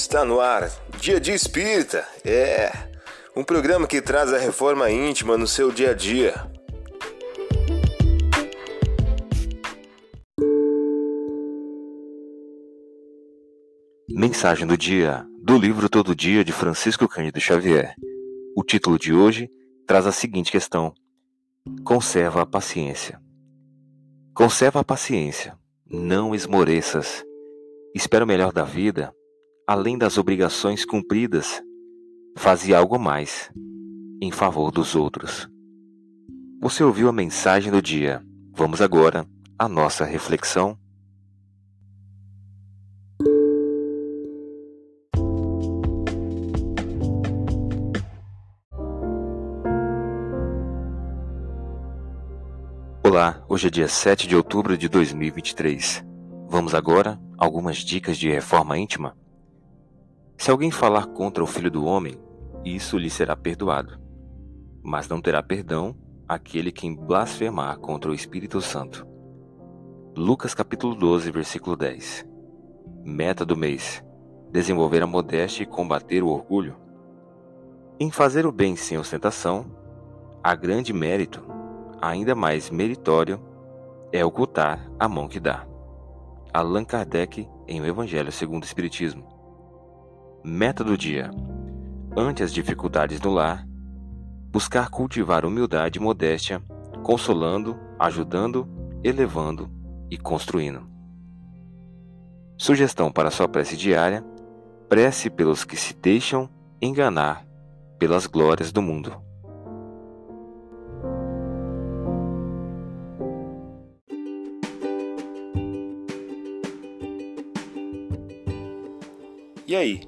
Está no ar, Dia de Espírita. É um programa que traz a reforma íntima no seu dia a dia. Mensagem do dia do livro Todo Dia de Francisco Cândido Xavier. O título de hoje traz a seguinte questão: Conserva a paciência. Conserva a paciência, não esmoreças. Espera o melhor da vida além das obrigações cumpridas, fazia algo mais em favor dos outros. Você ouviu a mensagem do dia. Vamos agora à nossa reflexão. Olá, hoje é dia 7 de outubro de 2023. Vamos agora algumas dicas de reforma íntima? Se alguém falar contra o Filho do Homem, isso lhe será perdoado. Mas não terá perdão aquele que blasfemar contra o Espírito Santo. Lucas capítulo 12, versículo 10. Meta do mês: desenvolver a modéstia e combater o orgulho. Em fazer o bem sem ostentação, há grande mérito, ainda mais meritório, é ocultar a mão que dá. Allan Kardec em O Evangelho segundo o Espiritismo. Meta do dia: ante as dificuldades do lar, buscar cultivar humildade e modéstia, consolando, ajudando, elevando e construindo. Sugestão para sua prece diária: prece pelos que se deixam enganar pelas glórias do mundo. E aí,